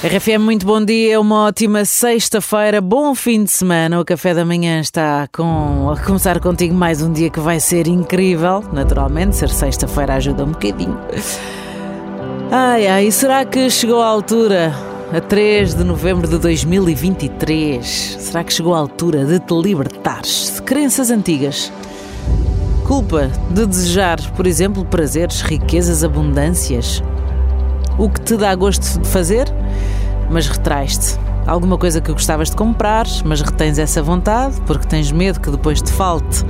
RFM, muito bom dia, uma ótima sexta-feira, bom fim de semana. O café da manhã está com, a começar contigo mais um dia que vai ser incrível. Naturalmente, ser sexta-feira ajuda um bocadinho. Ai ai, será que chegou a altura, a 3 de novembro de 2023, será que chegou a altura de te libertares de crenças antigas? Culpa de desejar, por exemplo, prazeres, riquezas, abundâncias? O que te dá gosto de fazer, mas retrais-te. Alguma coisa que gostavas de comprar, mas retens essa vontade porque tens medo que depois te falte.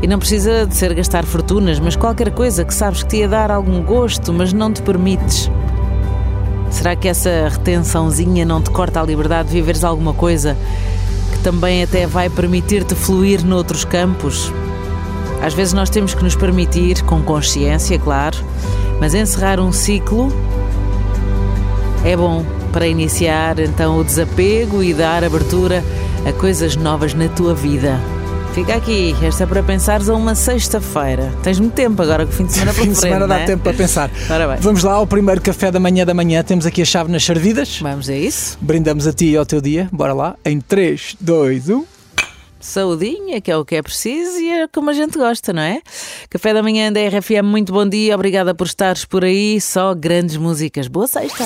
E não precisa de ser gastar fortunas, mas qualquer coisa que sabes que te ia dar algum gosto, mas não te permites. Será que essa retençãozinha não te corta a liberdade de viveres alguma coisa que também até vai permitir-te fluir noutros campos? Às vezes nós temos que nos permitir, com consciência, claro, mas encerrar um ciclo é bom para iniciar então o desapego e dar abertura a coisas novas na tua vida. Fica aqui, esta é para pensares a uma sexta-feira. Tens muito tempo agora que o fim de semana para Fim de semana dá é? tempo para pensar. Vamos lá ao primeiro café da manhã da manhã. Temos aqui a chave nas servidas. Vamos a isso. Brindamos a ti e ao teu dia. Bora lá. Em um. 3, 2, 1. Saudinha, que é o que é preciso e é como a gente gosta, não é? Café da manhã da RFM, muito bom dia, obrigada por estares por aí, só grandes músicas. Boa sexta!